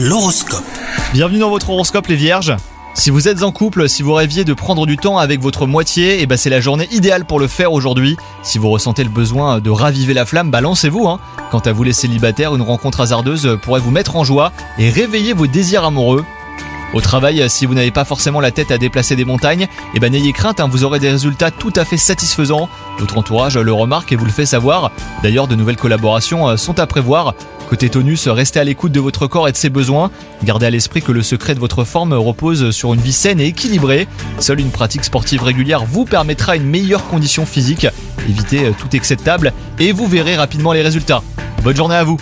L'horoscope. Bienvenue dans votre horoscope les vierges. Si vous êtes en couple, si vous rêviez de prendre du temps avec votre moitié, et ben c'est la journée idéale pour le faire aujourd'hui. Si vous ressentez le besoin de raviver la flamme, balancez-vous. Hein. Quant à vous les célibataires, une rencontre hasardeuse pourrait vous mettre en joie et réveiller vos désirs amoureux. Au travail, si vous n'avez pas forcément la tête à déplacer des montagnes, eh ben n'ayez crainte, hein, vous aurez des résultats tout à fait satisfaisants. Votre entourage le remarque et vous le fait savoir. D'ailleurs, de nouvelles collaborations euh, sont à prévoir. Côté tonus, restez à l'écoute de votre corps et de ses besoins. Gardez à l'esprit que le secret de votre forme repose sur une vie saine et équilibrée. Seule une pratique sportive régulière vous permettra une meilleure condition physique. Évitez euh, tout excès de table et vous verrez rapidement les résultats. Bonne journée à vous